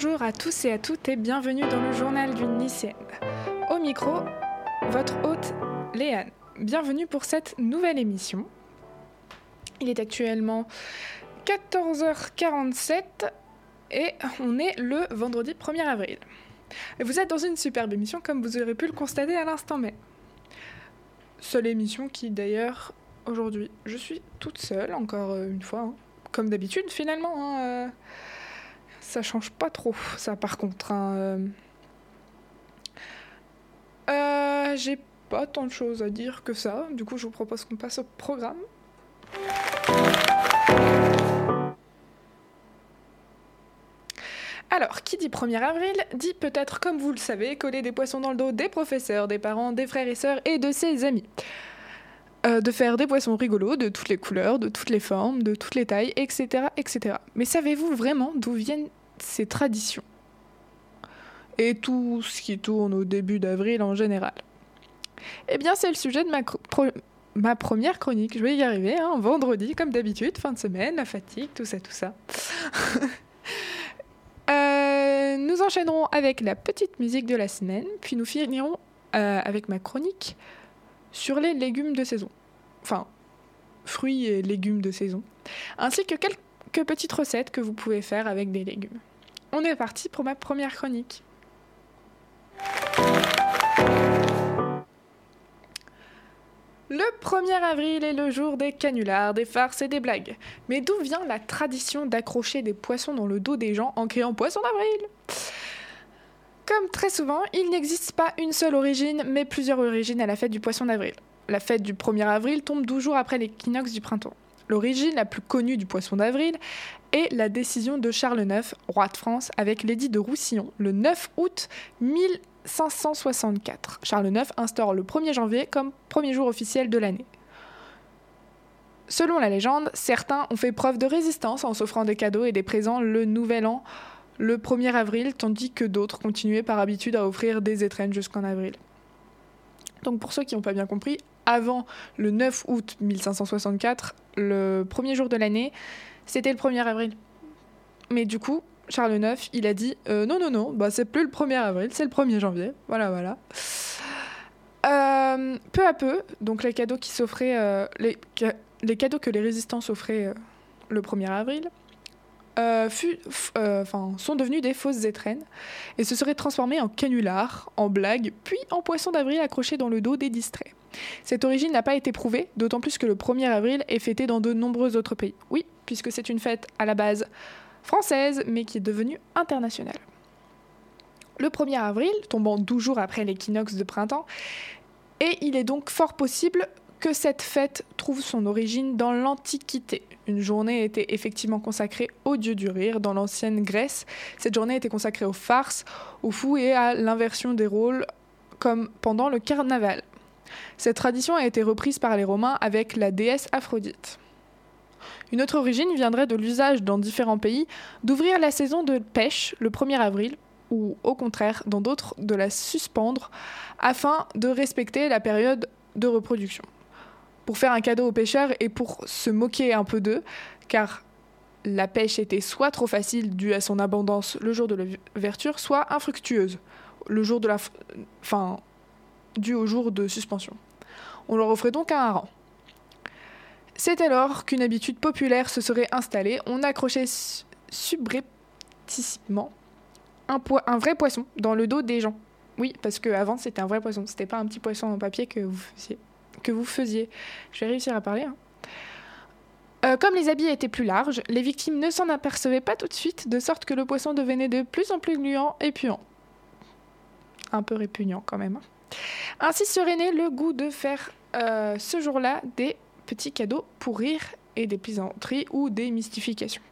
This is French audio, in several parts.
Bonjour à tous et à toutes et bienvenue dans le journal d'une lycéenne. Au micro, votre hôte Léane. Bienvenue pour cette nouvelle émission. Il est actuellement 14h47 et on est le vendredi 1er avril. vous êtes dans une superbe émission comme vous aurez pu le constater à l'instant même. Seule émission qui d'ailleurs aujourd'hui je suis toute seule encore euh, une fois, hein. comme d'habitude finalement. Hein, euh, ça change pas trop ça par contre. Hein, euh. Euh, j'ai pas tant de choses à dire que ça, du coup je vous propose qu'on passe au programme. Alors, qui dit 1er avril dit peut-être, comme vous le savez, coller des poissons dans le dos des professeurs, des parents, des frères et sœurs et de ses amis. Euh, de faire des poissons rigolos de toutes les couleurs, de toutes les formes, de toutes les tailles, etc. etc. Mais savez-vous vraiment d'où viennent ces traditions Et tout ce qui tourne au début d'avril en général Eh bien, c'est le sujet de ma, ma première chronique. Je vais y arriver, hein, vendredi, comme d'habitude, fin de semaine, la fatigue, tout ça, tout ça. Euh, nous enchaînerons avec la petite musique de la semaine, puis nous finirons euh, avec ma chronique sur les légumes de saison. Enfin, fruits et légumes de saison. Ainsi que quelques petites recettes que vous pouvez faire avec des légumes. On est parti pour ma première chronique. Le 1er avril est le jour des canulars, des farces et des blagues. Mais d'où vient la tradition d'accrocher des poissons dans le dos des gens en criant Poisson d'avril? Comme très souvent, il n'existe pas une seule origine, mais plusieurs origines à la fête du Poisson d'avril. La fête du 1er avril tombe 12 jours après l'équinoxe du printemps. L'origine la plus connue du Poisson d'avril est la décision de Charles IX, roi de France, avec l'édit de Roussillon, le 9 août 1000. 564. Charles IX instaure le 1er janvier comme premier jour officiel de l'année. Selon la légende, certains ont fait preuve de résistance en s'offrant des cadeaux et des présents le nouvel an, le 1er avril, tandis que d'autres continuaient par habitude à offrir des étrennes jusqu'en avril. Donc pour ceux qui n'ont pas bien compris, avant le 9 août 1564, le premier jour de l'année, c'était le 1er avril. Mais du coup, Charles IX, il a dit euh, non, non, non, bah, c'est plus le 1er avril, c'est le 1er janvier. Voilà, voilà. Euh, peu à peu, donc les cadeaux qui s'offraient, euh, les, cadeaux que les résistants s'offraient le 1er avril, sont devenus des fausses étrennes et se seraient transformés en canulars, en blagues, puis en poissons d'avril accrochés dans le dos des distraits. Cette origine n'a pas été prouvée, d'autant plus que le 1er avril est fêté dans de nombreux autres pays. Oui, puisque c'est une fête à la base française, mais qui est devenue internationale. Le 1er avril, tombant 12 jours après l'équinoxe de printemps, et il est donc fort possible que cette fête trouve son origine dans l'Antiquité. Une journée était effectivement consacrée au dieu du rire dans l'ancienne Grèce. Cette journée était consacrée aux farces, aux fous et à l'inversion des rôles, comme pendant le carnaval. Cette tradition a été reprise par les Romains avec la déesse Aphrodite. Une autre origine viendrait de l'usage dans différents pays d'ouvrir la saison de pêche le 1er avril, ou au contraire dans d'autres de la suspendre, afin de respecter la période de reproduction. Pour faire un cadeau aux pêcheurs et pour se moquer un peu d'eux, car la pêche était soit trop facile due à son abondance le jour de l'ouverture, soit infructueuse le jour de la, enfin, due au jour de suspension. On leur offrait donc un hareng. C'est alors qu'une habitude populaire se serait installée. On accrochait subrepticement un, un, vrai poisson dans le dos des gens. Oui, parce qu'avant c'était un vrai poisson, c'était pas un petit poisson en papier que vous faisiez. Que vous faisiez. Je vais réussir à parler. Hein. Euh, comme les habits étaient plus larges, les victimes ne s'en apercevaient pas tout de suite, de sorte que le poisson devenait de plus en plus gluant et puant. Un peu répugnant quand même. Hein. Ainsi serait né le goût de faire euh, ce jour-là des petits cadeaux pour rire et des plaisanteries ou des mystifications.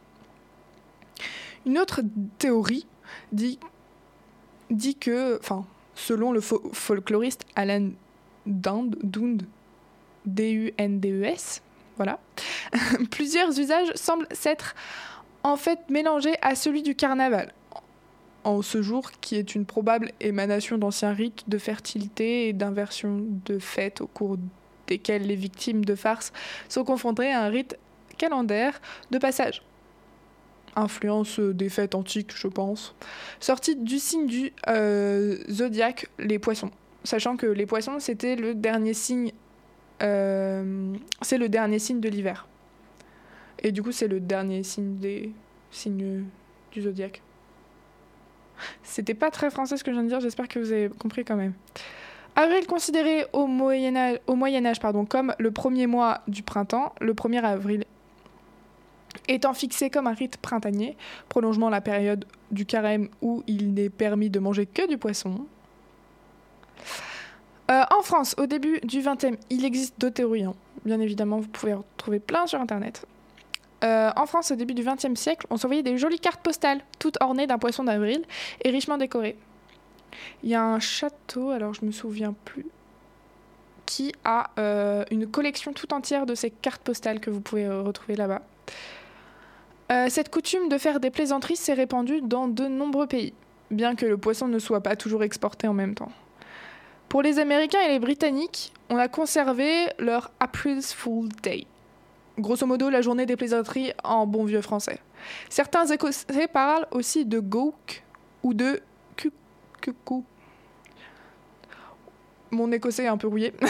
Une autre théorie dit, que, selon le folkloriste Alan Dund, D-U-N-D-E-S, voilà, plusieurs usages semblent s'être en fait mélangés à celui du carnaval, en ce jour qui est une probable émanation d'anciens rites de fertilité et d'inversion de fêtes au cours desquels les victimes de farces sont confrontées à un rite calendaire de passage. influence des fêtes antiques, je pense. Sorti du signe du euh, zodiaque, les poissons. Sachant que les poissons, c'était le dernier signe. euh, c'est le dernier signe de l'hiver. Et du coup, c'est le dernier signe des signes du zodiaque. C'était pas très français ce que je viens de dire, j'espère que vous avez compris quand même. Avril considéré au Moyen Âge, comme le premier mois du printemps, le 1er avril étant fixé comme un rite printanier, prolongement la période du carême où il n'est permis de manger que du poisson. Euh, en France, au début du XXe, il existe deux théories. hein. Bien évidemment, vous pouvez en trouver plein sur Internet. Euh, en France, au début du XXe siècle, on s'envoyait des jolies cartes postales, toutes ornées d'un poisson d'avril et richement décorées. Il y a un château, alors je me souviens plus, qui a euh, une collection tout entière de ces cartes postales que vous pouvez euh, retrouver là-bas. Cette coutume de faire des plaisanteries s'est répandue dans de nombreux pays, bien que le poisson ne soit pas toujours exporté en même temps. Pour les Américains et les Britanniques, on a conservé leur April's Fool Day. Grosso modo, la journée des plaisanteries en bon vieux français. Certains Écossais parlent aussi de Gouk ou de cu- Cuckoo. Mon écossais est un peu rouillé.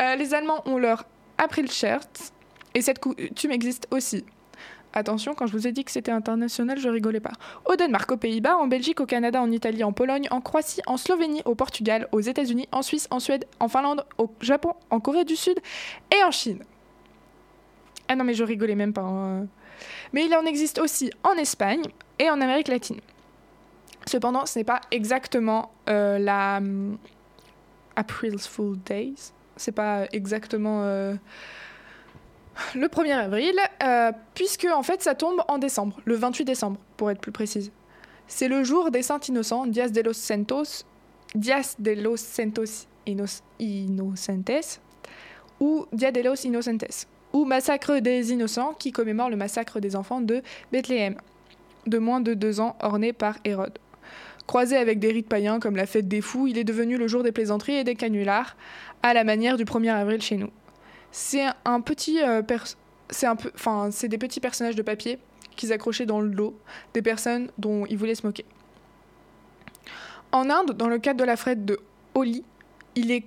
Euh, les Allemands ont leur April Shirt et cette coutume existe aussi. Attention, quand je vous ai dit que c'était international, je rigolais pas. Au Danemark, aux Pays-Bas, en Belgique, au Canada, en Italie, en Pologne, en Croatie, en Slovénie, au Portugal, aux États-Unis, en Suisse, en Suède, en Finlande, au Japon, en Corée du Sud et en Chine. Ah non, mais je rigolais même pas. hein. Mais il en existe aussi en Espagne et en Amérique latine. Cependant, ce n'est pas exactement euh, la hum, April's Fool Days. C'est pas exactement euh, le 1er avril, euh, puisque en fait ça tombe en décembre, le 28 décembre pour être plus précise. C'est le jour des saints innocents, Dias de los Santos, Dias de los Santos Inocentes, ou Dia de los Inocentes, ou Massacre des Innocents, qui commémore le massacre des enfants de Bethléem, de moins de deux ans, orné par Hérode. Croisé avec des rites païens comme la fête des fous, il est devenu le jour des plaisanteries et des canulars, à la manière du 1er avril chez nous. C'est un petit euh, c'est un peu enfin c'est des petits personnages de papier qu'ils accrochaient dans le dos des personnes dont ils voulaient se moquer. En Inde, dans le cadre de la fête de Holi, il est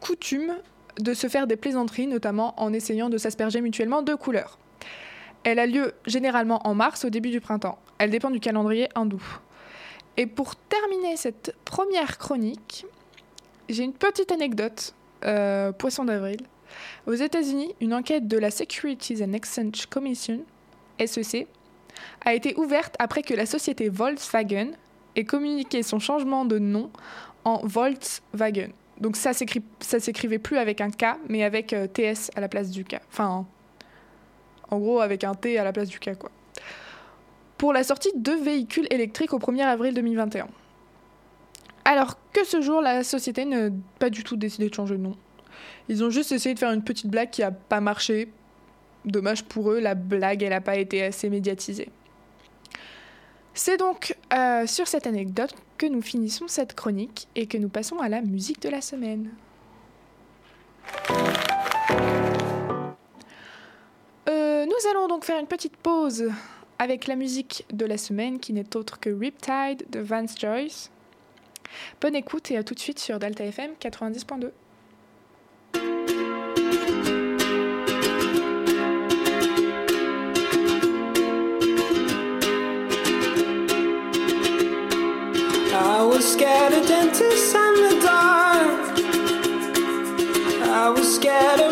coutume de se faire des plaisanteries, notamment en essayant de s'asperger mutuellement de couleurs. Elle a lieu généralement en mars, au début du printemps. Elle dépend du calendrier hindou. Et pour terminer cette première chronique, j'ai une petite anecdote, euh, poisson d'avril. Aux États-Unis, une enquête de la Securities and Exchange Commission, SEC, a été ouverte après que la société Volkswagen ait communiqué son changement de nom en Volkswagen. Donc ça ça s'écrivait plus avec un K, mais avec euh, TS à la place du K. Enfin, en gros avec un T à la place du K, quoi. Pour la sortie de véhicules électriques au 1er avril 2021. Alors que ce jour, la société n'a pas du tout décidé de changer de nom. Ils ont juste essayé de faire une petite blague qui a pas marché. Dommage pour eux, la blague, elle n'a pas été assez médiatisée. C'est donc euh, sur cette anecdote que nous finissons cette chronique et que nous passons à la musique de la semaine. Euh, nous allons donc faire une petite pause avec la musique de la semaine qui n'est autre que Riptide de Vance Joyce. Bonne écoute et à tout de suite sur Delta FM 90.2. I was scared of dentists and the dark. I was scared of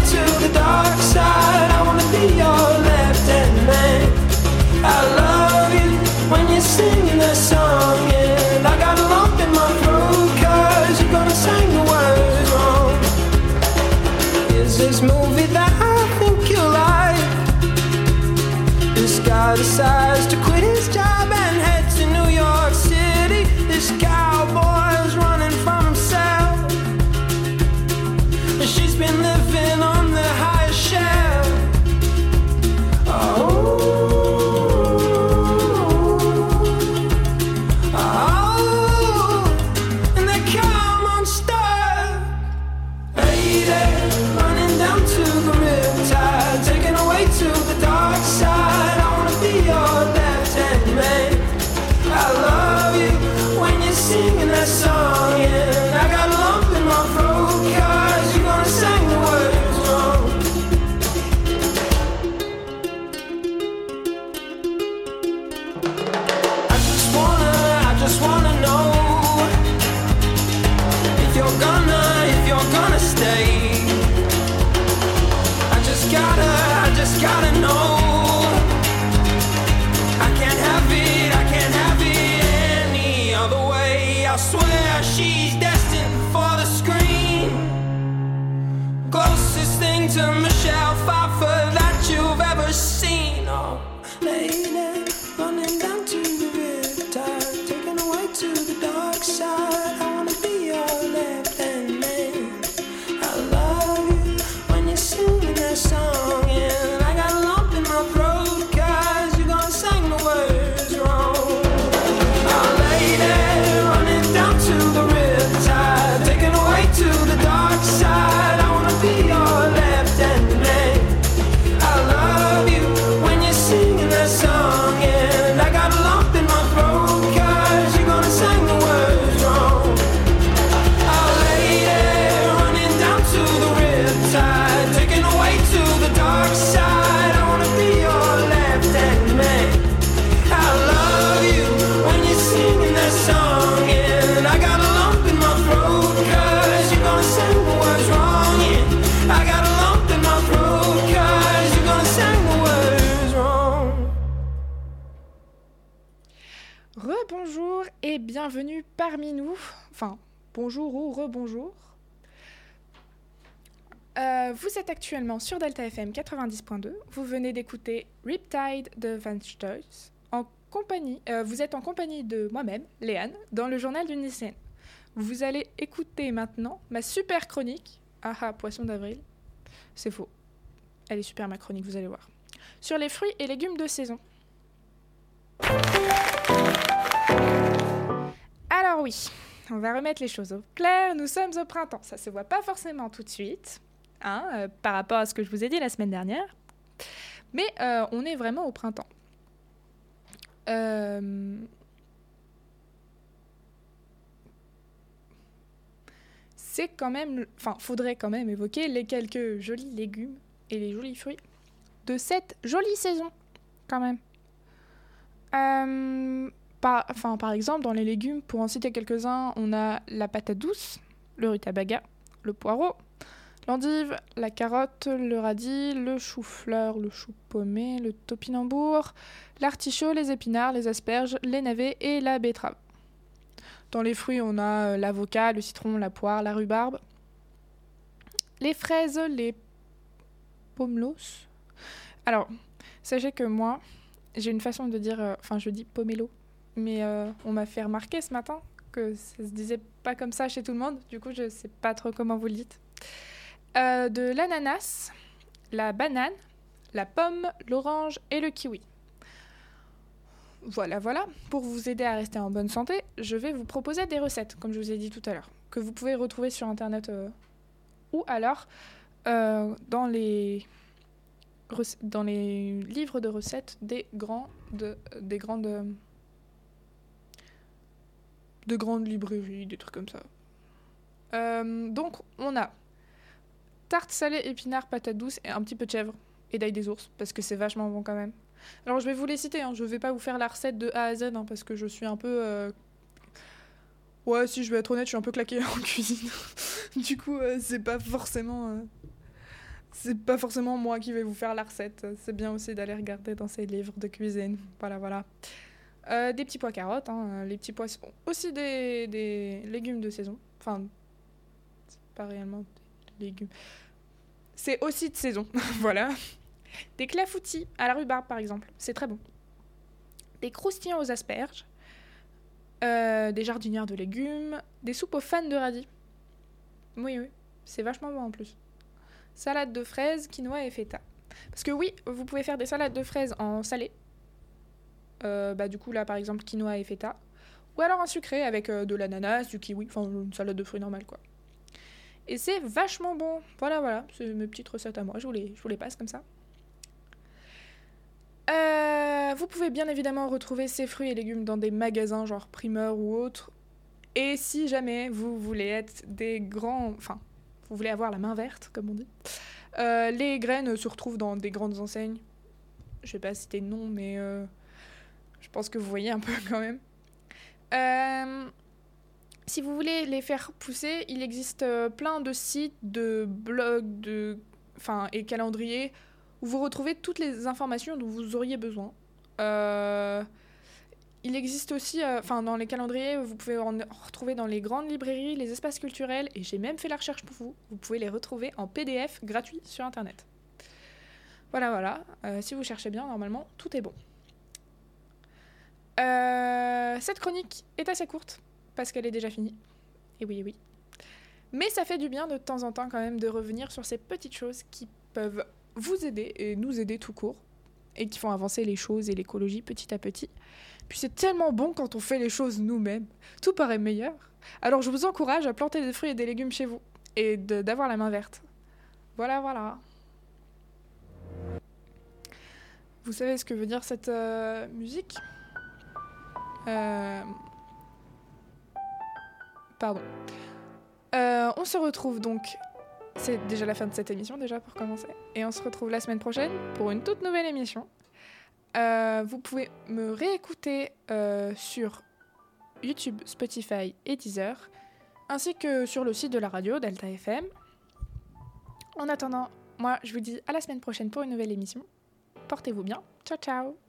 to the Enfin, bonjour ou rebonjour. Euh, vous êtes actuellement sur Delta FM 90.2. Vous venez d'écouter Riptide de Van Stoys. En compagnie, euh, vous êtes en compagnie de moi-même, Léane, dans le journal d'une lycéenne. Vous allez écouter maintenant ma super chronique. Ah ah, poisson d'avril. C'est faux. Elle est super ma chronique, vous allez voir. Sur les fruits et légumes de saison. Alors oui, on va remettre les choses au clair. Nous sommes au printemps. Ça se voit pas forcément tout de suite, hein, euh, par rapport à ce que je vous ai dit la semaine dernière. Mais euh, on est vraiment au printemps. Euh, C'est quand même, enfin, faudrait quand même évoquer les quelques jolis légumes et les jolis fruits de cette jolie saison, quand même. Par, enfin, par exemple, dans les légumes, pour en citer quelques-uns, on a la patate douce, le rutabaga, le poireau, l'endive, la carotte, le radis, le chou-fleur, le chou paumé, le topinambour, l'artichaut, les épinards, les asperges, les navets et la betterave. Dans les fruits, on a euh, l'avocat, le citron, la poire, la rhubarbe, les fraises, les pomelos. Alors, sachez que moi, j'ai une façon de dire, euh, enfin, je dis pomelo, mais euh, on m'a fait remarquer ce matin que ça se disait pas comme ça chez tout le monde. Du coup, je sais pas trop comment vous le dites. Euh, de l'ananas, la banane, la pomme, l'orange et le kiwi. Voilà, voilà. Pour vous aider à rester en bonne santé, je vais vous proposer des recettes, comme je vous ai dit tout à l'heure, que vous pouvez retrouver sur Internet euh, ou alors dans, les dans les livres de recettes des, grands de, des grandes de grandes librairies, des trucs comme ça. Euh, donc, on a tarte salée, épinards, patate douce et un petit peu de chèvre et d'ail des ours, parce que c'est vachement bon quand même. Alors, je vais vous les citer, hein, je vais pas vous faire la recette de A à Z, hein, parce que je suis un peu... euh, Ouais, si je vais être honnête, je suis un peu claquée en cuisine. du coup, euh, c'est pas forcément... euh, C'est pas forcément moi qui vais vous faire la recette. C'est bien aussi d'aller regarder dans ces livres de cuisine. Voilà, voilà. Euh, des petits pois carottes, hein, les petits pois... Aussi des, des légumes de saison. Enfin, c'est pas réellement des légumes. C'est aussi de saison, voilà. Des clafoutis à la rhubarbe, par exemple. C'est très bon. Des croustillants aux asperges. Euh, des jardinières de légumes. Des soupes aux fans de radis. Oui, oui. C'est vachement bon en plus. Salade de fraises, quinoa et feta. Parce que oui, vous pouvez faire des salades de fraises en salé. Euh, bah, du coup, là, par exemple, quinoa et feta. Ou alors en sucré avec euh, de l'ananas, du kiwi. Enfin, une salade de fruits normale, quoi. Et c'est vachement bon. Voilà, voilà. C'est mes petites recettes à moi. Je vous les, je vous les passe comme ça. Euh, vous pouvez bien évidemment retrouver ces fruits et légumes dans des magasins genre primeur ou autres. Et si jamais vous voulez être des grands... Enfin, vous voulez avoir la main verte, comme on dit, les graines se retrouvent dans des grandes enseignes. Je vais pas citer de nom, mais je pense que vous voyez un peu quand même. Euh, si vous voulez les faire pousser, il existe euh, plein de sites, de blogs, de, enfin, et calendriers où vous retrouvez toutes les informations dont vous auriez besoin. Euh, il existe aussi, enfin, dans les calendriers, vous pouvez en retrouver dans les grandes librairies, les espaces culturels, et j'ai même fait la recherche pour vous. Vous pouvez les retrouver en PDF gratuit sur Internet. Voilà, voilà. Si vous cherchez bien, normalement, tout est bon. Euh, cette chronique est assez courte parce qu'elle est déjà finie. Et oui, et oui. Mais ça fait du bien de temps en temps quand même de revenir sur ces petites choses qui peuvent vous aider et nous aider tout court et qui font avancer les choses et l'écologie petit à petit. Puis c'est tellement bon quand on fait les choses nous-mêmes. Tout paraît meilleur. Alors je vous encourage à planter des fruits et des légumes chez vous et d'avoir la main verte. Voilà, voilà. Vous savez ce que veut dire cette euh, musique? Pardon. Euh, on se retrouve donc. C'est déjà la fin de cette émission, déjà pour commencer. Et on se retrouve la semaine prochaine pour une toute nouvelle émission. Euh, vous pouvez me réécouter euh, sur YouTube, Spotify et Deezer, ainsi que sur le site de la radio Delta FM. En attendant, moi je vous dis à la semaine prochaine pour une nouvelle émission. Portez-vous bien. Ciao ciao